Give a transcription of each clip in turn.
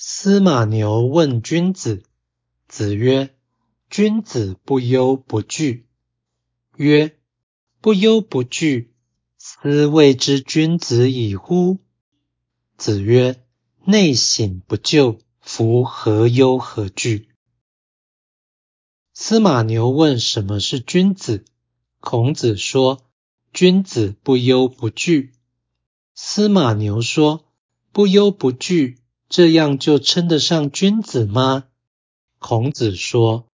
司马牛问君子。子曰：“君子不忧不惧。”曰：“不忧不惧，斯谓之君子矣乎？”子曰：“内省不疚，夫何忧何惧？”司马牛问什么是君子，孔子说：“君子不忧不惧。”司马牛说：“不忧不惧。”这样就称得上君子吗？孔子说：“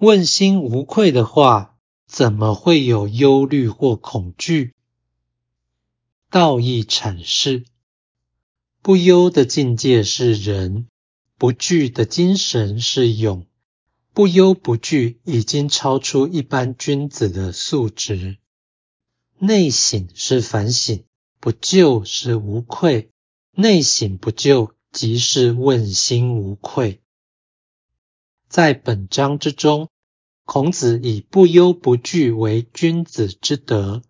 问心无愧的话，怎么会有忧虑或恐惧？”道义阐释：不忧的境界是仁，不惧的精神是勇。不忧不惧已经超出一般君子的素质。内省是反省，不疚是无愧。内省不疚。即是问心无愧。在本章之中，孔子以不忧不惧为君子之德，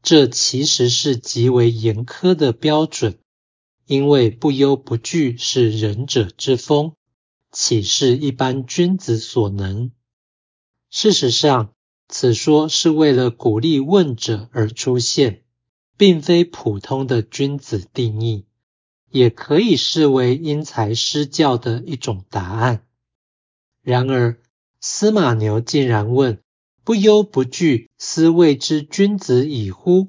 这其实是极为严苛的标准，因为不忧不惧是仁者之风，岂是一般君子所能？事实上，此说是为了鼓励问者而出现，并非普通的君子定义。也可以视为因材施教的一种答案。然而，司马牛竟然问：“不忧不惧，斯谓之君子矣乎？”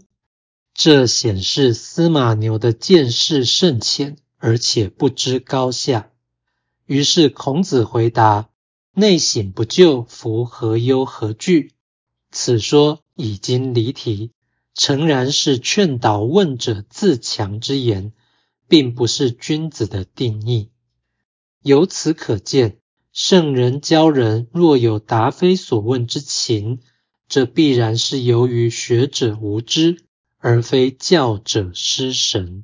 这显示司马牛的见识甚浅，而且不知高下。于是孔子回答：“内省不疚，夫何忧何惧？”此说已经离题，诚然是劝导问者自强之言。并不是君子的定义。由此可见，圣人教人若有答非所问之情，这必然是由于学者无知，而非教者失神。